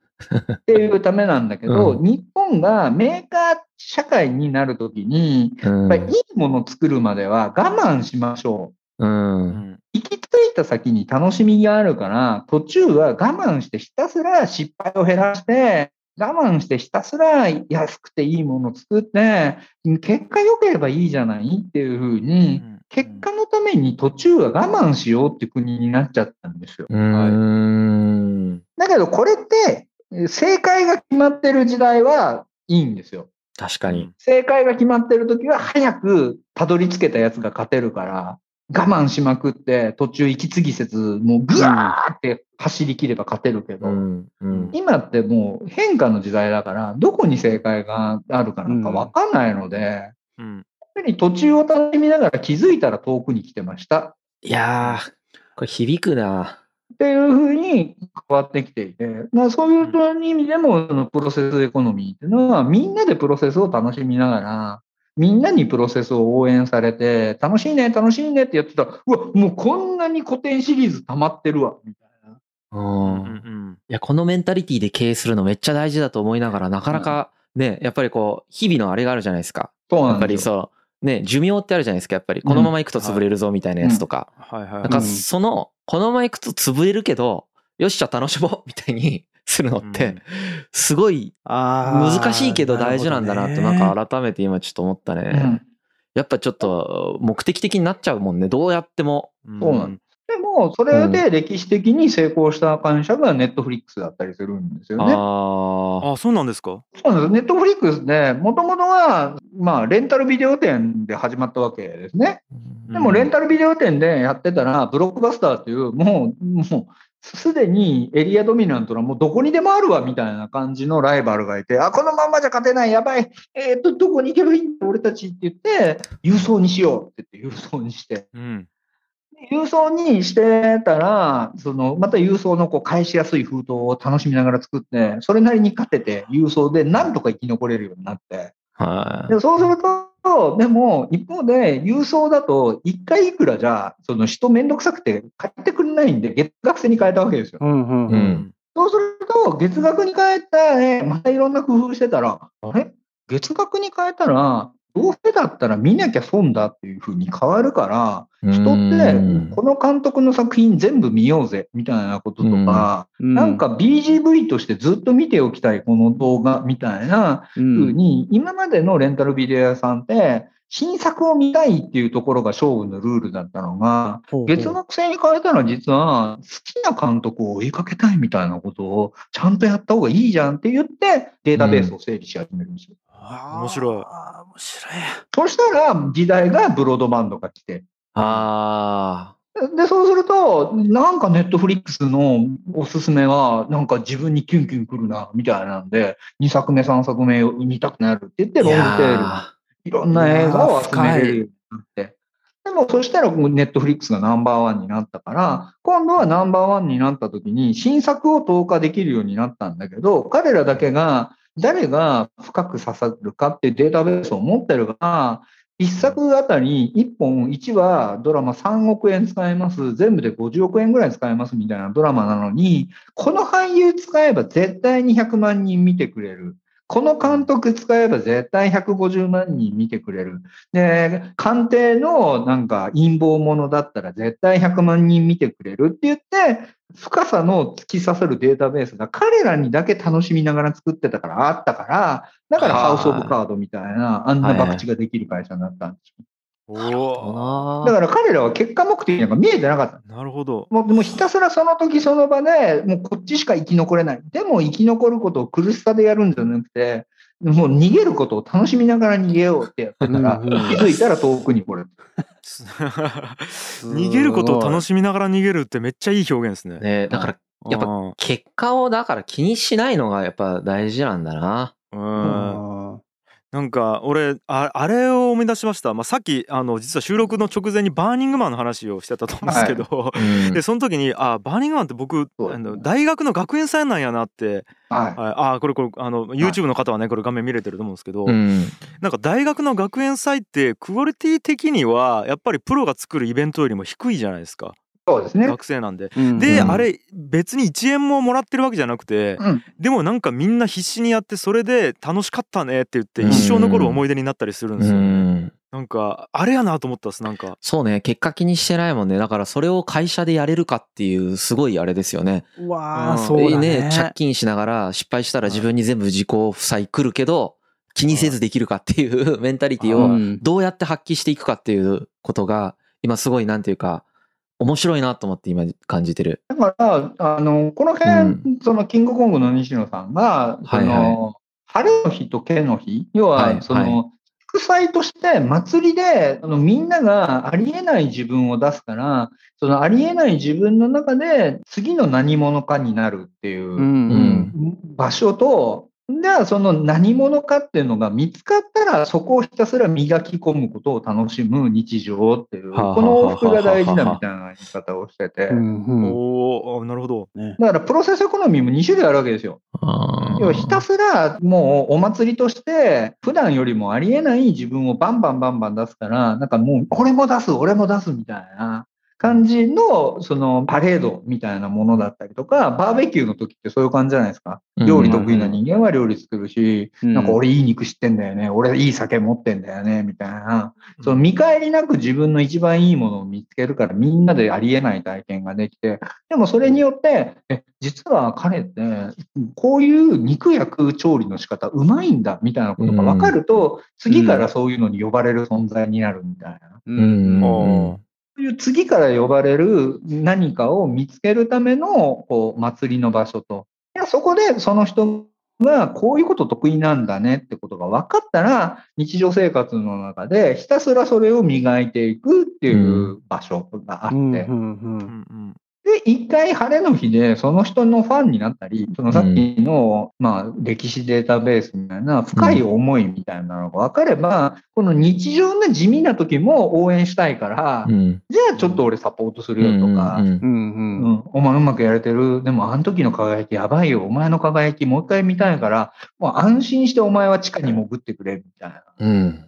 っていうためなんだけど、う日本がメーカー社会になるときに、うんやっぱりいいものを作るまでは我慢しましょう。うんうん行き着いた先に楽しみがあるから、途中は我慢してひたすら失敗を減らして、我慢してひたすら安くていいものを作って、結果良ければいいじゃないっていうふうに、結果のために途中は我慢しようって国になっちゃったんですよ。うーんだけどこれって、え正解が決まってる時代はいいんですよ。確かに。正解が決まってる時は早くたどり着けたやつが勝てるから、我慢しまくって途中息継ぎせず、もうぐわーって走り切れば勝てるけど、うんうん今ってもう変化の時代だから、どこに正解があるかなんかわかんないので、うんやっぱり途中を楽しみながら気づいたら遠くに来てましたいやー、これ響くな。っていうふうに変わってきていて、まあ、そういう意味でも、そのプロセスエコノミーっていうのは、みんなでプロセスを楽しみながら、みんなにプロセスを応援されて、楽しいね、楽しいねってやってたら、うわ、もうこんなに古典シリーズ溜まってるわ、みたいな。うんうんうんいや、このメンタリティで経営するのめっちゃ大事だと思いながら、なかなかね、やっぱりこう、日々のあれがあるじゃないですか。そうやっぱなんですよ。ね、寿命ってあるじゃないですか、やっぱり。このまま行くと潰れるぞみたいなやつとか。はいはいはいなんかその、このまま行くと潰れるけど、よし、じゃあ楽しもうみたいに するのって、すごい難しいけど大事なんだなと、なんか改めて今ちょっと思ったね。うんやっぱちょっと目的的になっちゃうもんね。どうやっても。そうなんでも、それで歴史的に成功した会社がネットフリックスだったりするんですよね。ああそうなんですか？そうなんです。ネットフリックスで、もともとは、まあ、レンタルビデオ店で始まったわけですね。あ。でも、レンタルビデオ店でやってたら、ブロックバスターっていう、もう、もう、すでにエリアドミナントな、もうどこにでもあるわ、みたいな感じのライバルがいて、あ、このまんまじゃ勝てない、やばい、えっと、どこに行けばいいんだ、俺たちって言って、郵送にしようって言って、郵送にして。うん郵送にしてたら、その、また郵送のこう返しやすい封筒を楽しみながら作って、それなりに勝てて、郵送でなんとか生き残れるようになって。はい。でそうすると、でも、一方で、郵送だと、一回いくらじゃ、その人めんどくさくて買ってくれないんで、月額制に変えたわけですよ。うんうんう。うんん。そうすると、月額に変えた、えまたいろんな工夫してたら、あれ月額に変えたら、どうせだったら見なきゃ損だっていうふうに変わるから、人っうんてこの監督の作品全部見ようぜみたいなこととか、うん。なんか BGV としてずっと見ておきたいこの動画みたいなうん。ふうに、今までのレンタルビデオ屋さんって、新作を見たいっていうところが勝負のルールだったのが、月額制に変えたら実は好きな監督を追いかけたいみたいなことをちゃんとやった方がいいじゃんって言ってデータベースを整理し始めるんですよ。面白い面白い。そしたら時代がブロードバンドが来て。あで、そうすると、なんかネットフリックスのおすすめは、なんか自分にキュンキュンくるな、みたいなんで、2作目、3作目を見たくなるって言って、あ。ロングテール。やいろんな映画を集めれるようになって。でも、そしたら、ネットフリックスがナンバーワンになったから、今度はナンバーワンになった時に、新作を投下できるようになったんだけど、彼らだけが、誰が深く刺さるかっていうデータベースを持ってるから、一作あたり1本1話ドラマ3億円使えます。全部で50億円ぐらい使えますみたいなドラマなのに、この俳優使えば絶対に100万人見てくれる。この監督使えば絶対150万人見てくれる。で、官邸のなんか陰謀者だったら絶対100万人見てくれるって言って、深さの突き刺さるデータベースが彼らにだけ楽しみながら作ってたからあったから、だからハウスオブカードみたいな、あんな博打ができる会社になったんですよ。おだから彼らは結果目的なんか見えてなかった。なるほどもうもうひたすらその時その場で、もうこっちしか生き残れない。でも生き残ることを苦しさでやるんじゃなくて、もう逃げることを楽しみながら逃げようってやってたら、うんうん気づいたら遠くにこれ。逃げることを楽しみながら逃げるってめっちゃいい表現ですね。ねだから、やっぱぱ結果をだから気にしないのがやっぱ大事なんだな。うんあなんか俺ああれを思い出しました、まあ、さっきあの実は収録の直前にバーニングマンの話をしてたと思うんですけど、うん。でその時にあバーニングマンって僕あの大学の学園祭なんやなって、はい。はい、あこれこれあの YouTube の方はねこれ画面見れてると思うんですけど、うん。なんか大学の学園祭ってクオリティ的にはやっぱりプロが作るイベントよりも低いじゃないですかそうですね。学生なんで。ーうんで、うんあれ別に1円ももらってるわけじゃなくて、うんでもなんかみんな必死にやってそれで楽しかったねって言ってうん一生残る思い出になったりするんですよね。うんなんかあれやなと思ったっすなんか。そうね、結果気にしてないもんね。だからそれを会社でやれるかっていうすごいあれですよね。うわあ、うんそうだね。借金しながら失敗したら自分に全部自己負債来るけど、気にせずできるかっていう メンタリティをうんどうやって発揮していくかっていうことが、今すごいなんていうか、面白いなと思って今感じてる。だから、あの、この辺、そのキングコングの西野さんが、そはいはい。の、晴れの日と毛の日、要はいは、その、はい祝祭として祭りであのみんながありえない自分を出すから、そのありえない自分の中で次の何者かになるっていううん。うん。場所と、じゃあその何者かっていうのが見つかったらそこをひたすら磨き込むことを楽しむ日常っていう、この往復が大事だみたいな言い方をしてて。おおなるほど。ね。だからプロセスエコノミーも2種類あるわけですよ。要はひたすらもうお祭りとして普段よりもありえない自分をバンバンバンバン出すから、なんかもうこれも出す、俺も出すみたいな感じのそのパレードみたいなものだったりとか、バーベキューの時ってそういう感じじゃないですか。うん。料理得意な人間は料理作るし、うん。なんか俺いい肉知ってんだよね、俺いい酒持ってんだよね、みたいな。その見返りなく自分の一番いいものを見つけるからみんなでありえない体験ができて、でもそれによって、え、実は彼ってこういう肉焼く調理の仕方うまいんだみたいなことが分かると、次からそういうのに呼ばれる存在になるみたいな。ううん。ういう次から呼ばれる何かを見つけるためのこう祭りの場所と、いやそこでその人がこういうこと得意なんだねってことが分かったら、日常生活の中でひたすらそれを磨いていくっていう場所があって、うんうんううんんうんで、一回晴れの日でその人のファンになったり、そのさっきの、まあ、歴史データベースみたいな深い思いみたいなのが分かれば、この日常の地味な時も応援したいから、うんじゃあちょっと俺サポートするよとか、うんうんうんうんうん、お前うまくやれてる。でもあの時の輝きやばいよ。お前の輝きもう一回見たいから、もう安心してお前は地下に潜ってくれ、みたいな。うん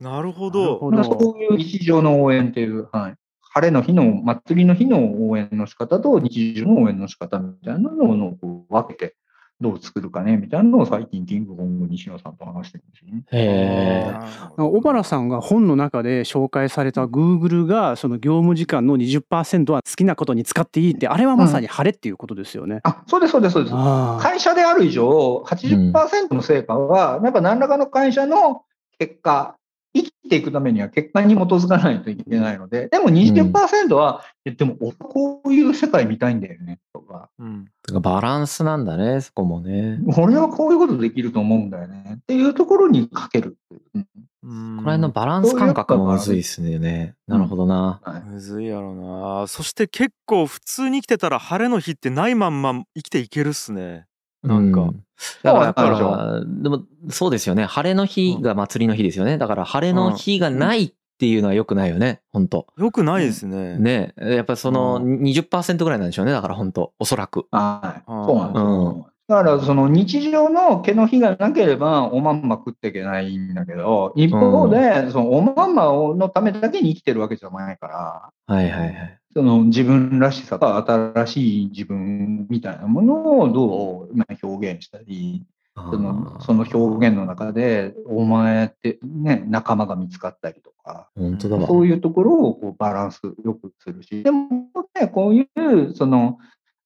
なるほなるど。そういう日常の応援っていう、はい。晴れの日の、祭りの日の応援の仕方と日常の応援の仕方みたいなのをこう分けてどう作るかねみたいなのを最近キングコング西野さんと話してるんですよね。小原さんが本の中で紹介された Google がその業務時間の20%は好きなことに使っていいってあれはまさに晴れっていうことですよね。あ、そうです、そうです、そうです。会社である以上、80%の成果は、やっぱ何らかの会社の結果、生きていくためには結果に基づかないといけないので、でも20%は、えでも俺こういう世界見たいんだよね、とか、うん。てかバランスなんだね、そこもね。俺はこういうことできると思うんだよね、っていうところにかけるう。うん。うんこの辺のバランス感覚もむずいっすね。なるほどな。はい。むずいやろな。そして結構普通に生きてたら晴れの日ってないまんま生きていけるっすねなんかうだからやっそうなんぱ、でもそうですよね。晴れの日が祭りの日ですよね。だから晴れの日がないっていうのは良くないよね。本当よくないですねねやっぱそのう20%ぐらいなんでしょうね。だから本当おそらく。はい。うんそうなんですよ。だから、その日常の毛の日がなければ、おまんま食っていけないんだけど、一方で、そのおまんまのためだけに生きてるわけじゃないから、はいはいはい。その自分らしさと新しい自分みたいなものをどうまあ表現したり、そのその表現の中で、お前ってね、仲間が見つかったりとか、本当だわ。そういうところをこうバランスよくするし、でもね、こういう、その、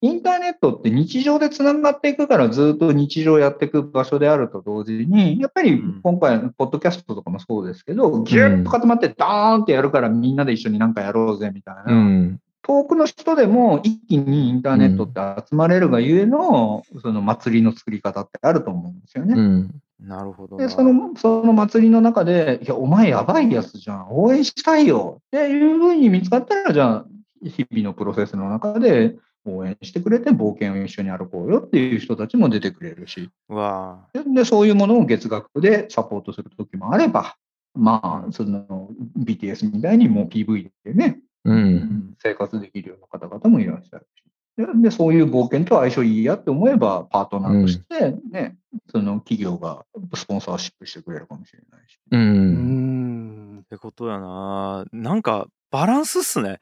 インターネットって日常でつながっていくからずっと日常やっていく場所であると同時に、やっぱりうん今回のポッドキャストとかもそうですけど、ぎゅっと固まってダーンってやるからみんなで一緒になんかやろうぜみたいな、うん。遠くの人でも一気にインターネットって集まれるがゆえの、その祭りの作り方ってあると思うんですよね。うん。なるほどなで、その、その祭りの中で、いや、お前やばいやつじゃん、応援したいよっていうふうに見つかったら、じゃあ、日々のプロセスの中で応援してくれて、冒険を一緒に歩こうよっていう人たちも出てくれるし、わあで、でそういうものを月額でサポートするときもあれば、まあ、その BTS みたいにもう PV でね、うん。生活できるような方々もいらっしゃるし。でで、そういう冒険と相性いいやって思えば、パートナーとしてね、その企業がスポンサーシップしてくれるかもしれないし。う。うんんってことやななんかバランスっすね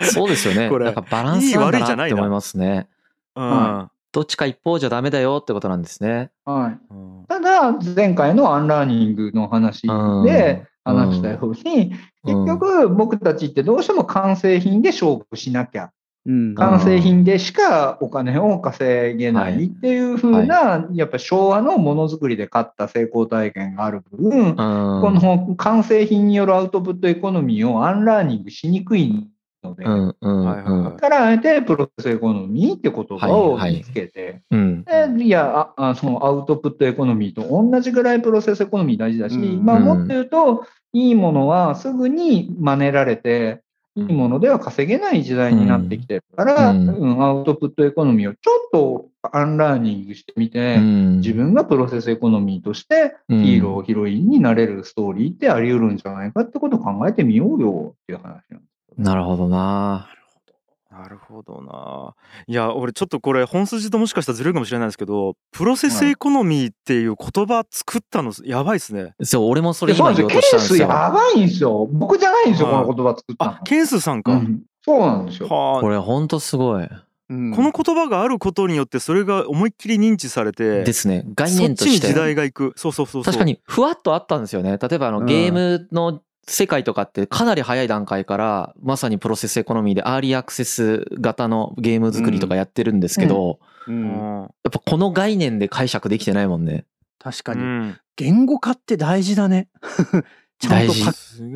そうですよね。これなんかバランスなんだいい悪いじゃなって思いますね。うん、はどっちか一方じゃダメだよってことなんですね。はい。うんただ、前回の unlearning の話で話したように、結局僕たちってどうしても完成品で勝負しなきゃ、うん。完成品でしかお金を稼げないっていう風な、やっぱ昭和のものづくりで勝った成功体験がある分、うん。この完成品による output economy を unlearning しにくいので、うんうんはいはいはいうん。だからあえて process economy って言葉を見つけて、うん。でいやああその output economy と同じぐらい process economy 大事だし、うん。まあ、もっと言うと、いいものはすぐに真似られて、いいものでは稼げない時代になってきてるから、うんうんアウトプットエコノミーをちょっとアンラーニングしてみて、うん自分がプロセスエコノミーとしてうんヒーロー、ヒロインになれるストーリーってあり得るんじゃないかってことを考えてみようよっていう話なんです。なるほどな。なるほどないや俺ちょっとこれ本筋ともしかしたらずれるかもしれないですけどプロセスエコノミーっていう言葉作ったのやばいっすねそう、俺もそれ今言おうとしたんですよ。やばいんですよ。僕じゃないんですよ、こはいの言葉作ったのあ。ケンスさんか、うんそうなんですよ。はあこれほんとすごい。うんこの言葉があることによってそれが思いっきり認知されてですね。概念としてそっちに時。代が行くそうそうそうそう確かにふわっとあったんですよね。例えばあのうんゲームの世界とかってかなり早い段階からまさにプロセスエコノミーでアーリーアクセス型のゲーム作りとかやってるんですけど、ううん。ん。やっぱこの概念で解釈できてないもんね。う確かに。ん。言語化って大事だねちゃんと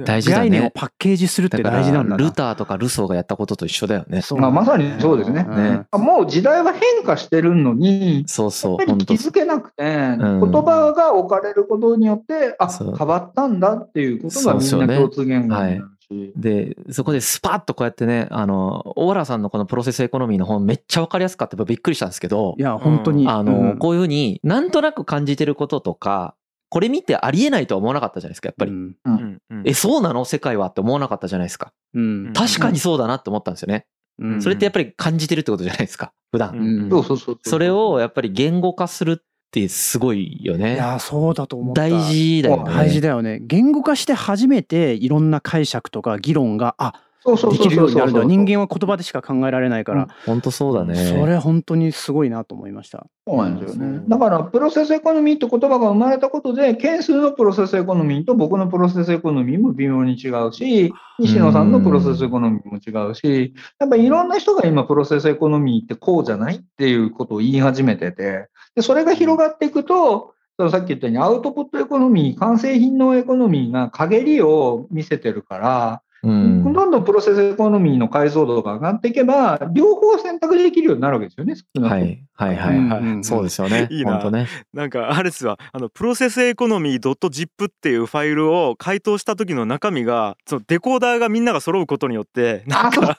大事だ概念をね。パッケージするって大事なんだな。ルターとかルソーがやったことと一緒だよね。そう。まあまさにそうですね。ねもう時代は変化してるのに、そうそう、気づけなくて、ん。言葉が置かれることによって、あ、変わったんだっていうことがみんな共通言語にな。で、そこでスパッとこうやってね、あの、大原さんのこのプロセスエコノミーの本めっちゃわかりやすかったびっくりしたんですけどい、や本当に。あの、うん。こういうふうになんとなく感じてることとか、これ見てありえないとは思わなかったじゃないですか、やっぱり。うんえ、そうなの？世界はって思わなかったじゃないですか。うん確かにそうだなって思ったんですよね。うんそれってやっぱり感じてるってことじゃないですか、普段。うんそうそうそう。それをやっぱり言語化するってすごいよいね。やそうだと思った大事だよね。大事だよね言語化して初めていろんな解釈とか議論があできるそうそうそうようになるんだ。人間は言葉でしか考えられないから、本当そうだね。それ本当にすごいなと思いました。そうなんですよねう。んだから、プロセスエコノミーって言葉が生まれたことで、件数のプロセスエコノミーと僕のプロセスエコノミーも微妙に違うし、西野さんのプロセスエコノミーも違うし、やっぱりいろんな人が今、プロセスエコノミーってこうじゃないっていうことを言い始めてて、でそれが広がっていくと、さっき言ったようにアウトプットエコノミー、完成品のエコノミーが陰りを見せてるから、うん。どんどんプロセスエコノミーの解像度が上がっていけば、両方選択できるようになるわけですよね、少なくともはい。はいはいはい。うんそうですよね。いいな本当ね。なんかあれですわあのプロセスエコノミー .zip っていうファイルを解凍した時の中身がそのデコーダーがみんなが揃うことによってなんか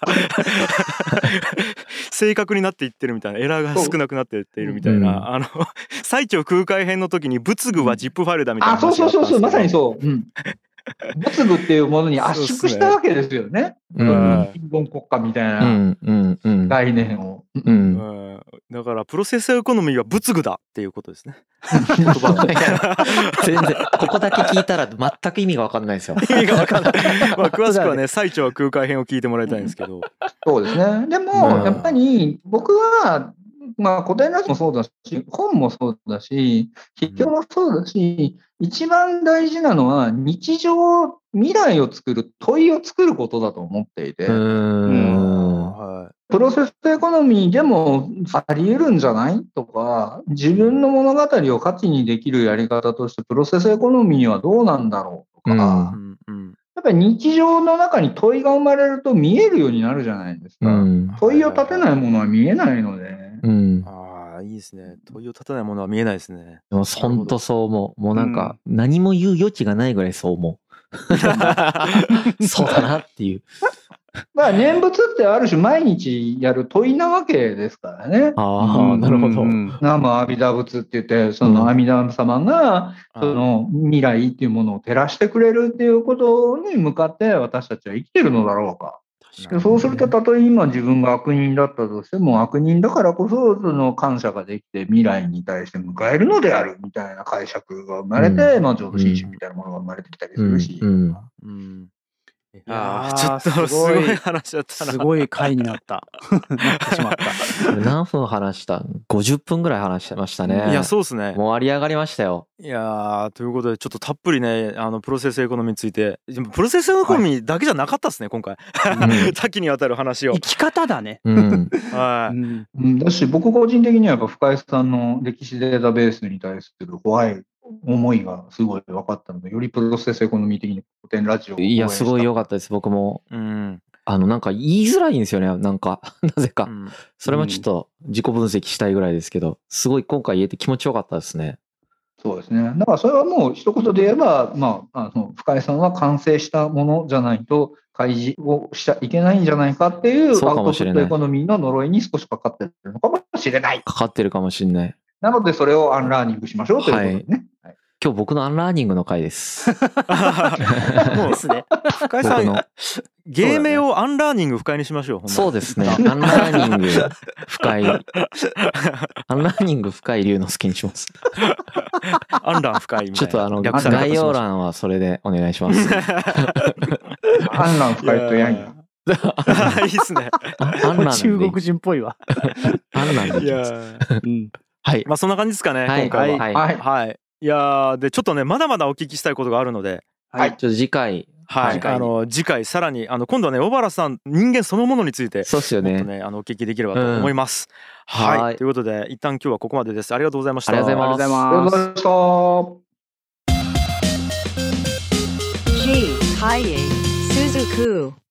正確になっていってるみたいなエラーが少なくなっていっているみたいな、うんあの 最長空海編の時に仏具は ZIP ファイルだみたいなあ、そうそうそうそう、まさにそう。うん。仏具っていうものに圧縮したわけですよね。ううんん。貧困国家みたいうな。概念を。だからプロセスエコノミーは仏具だっていうことですね。全然、ここだけ聞いたら全く意味がわかんないですよ。意味がわかんない。まあ 詳しくはね最長空海編を聞いてもらいたいんですけど。そうですね。でうんも、やっぱり僕は、まあ古典ラジオもそうだし、本もそうだし、筆記もそうだし、一番大事なのは日常、未来を作る、問いを作ることだと思っていて、プロセスエコノミーでもあり得るんじゃない？とか、自分の物語を価値にできるやり方として、プロセスエコノミーはどうなんだろう？とか、い。うんうんやっぱり日常の中に問いが生まれると見えるようになるじゃないですか。うん。問いを立てないものは見えないので。うん。ああいいですね。問いを立てないものは見えないですね。でも本当そう思う。もうなんか、何も言う余地がないぐらいそう思う。そうだなっていう。まあ念仏ってある種毎日やる問いなわけですからね。ああ、なるほどう。んナムアビダ仏って言って、その阿弥陀様が、その未来っていうものを照らしてくれるっていうことに向かって私たちは生きてるのだろうか。でそうすると、たとえ今自分が悪人だったとしても、悪人だからこそ、その感謝ができて未来に対して迎えるのであるみたいな解釈が生まれて、まあ浄土真宗みたいなものが生まれてきたりすうんるし。うん。うん。いやちょっとすごいい話だったな。すごい回になった。なってしまった。何分話した ?50 分ぐらい話してましたね。いやそうですね。もうあり上がりましたよ。いやーということでちょっとたっぷりねあのプロセスエコノミーについてでもプロセスエコノミーだけじゃなかったですね今回うん 多岐にわたる話を生。き方だね。うん。はい。だし、僕個人的にはやっぱ深井さんの歴史データベースに対する怖い思いがすごい分かったので、よりプロセスエコノミー的に古典ラジオをいや、すごい良かっったです。僕も。うん。あの、なんか言いづらいんですよね。なんか、なぜか。うんそれもちょっと自己分析したいぐらいですけど、すごい今回言えて気持ちよかったですね。そうですね。だからそれはもう一言で言えば、まあ、あの深井さんは完成したものじゃないと開示をしちゃいけないんじゃないかっていうアウトプットエコノミーの呪いに少しかかってるのかもしれない。かかってるかもしんない。なのでそれをアンラーニングしましょうということですね。はい今日僕のアンラーニングの回です。も うですね。深井さん芸名をアンラーニング深井にしましょう。そうですね。アンラーニング深井。アンラーニング深井龍之介にします。アンラン深井。ちょっとあの、概要欄はそれでお願いします。アンラン深井とヤンヤン。いいっすね。中国人っぽいわ。アンラーでいきます。はい。まあそんな感じですかね、はい。今回は。はい。はい。はい。いやーでちょっとねまだまだお聞きしたいことがあるので、はいちょっと次回、はい、次回にあの次回さらにあの今度はね小原さん人間そのものについてそうっすよね。もっとねあのお聞きできればと思います。はい、はいということで一旦今日はここまでです。ありがとうございました。ありがとうございますありがとうございました。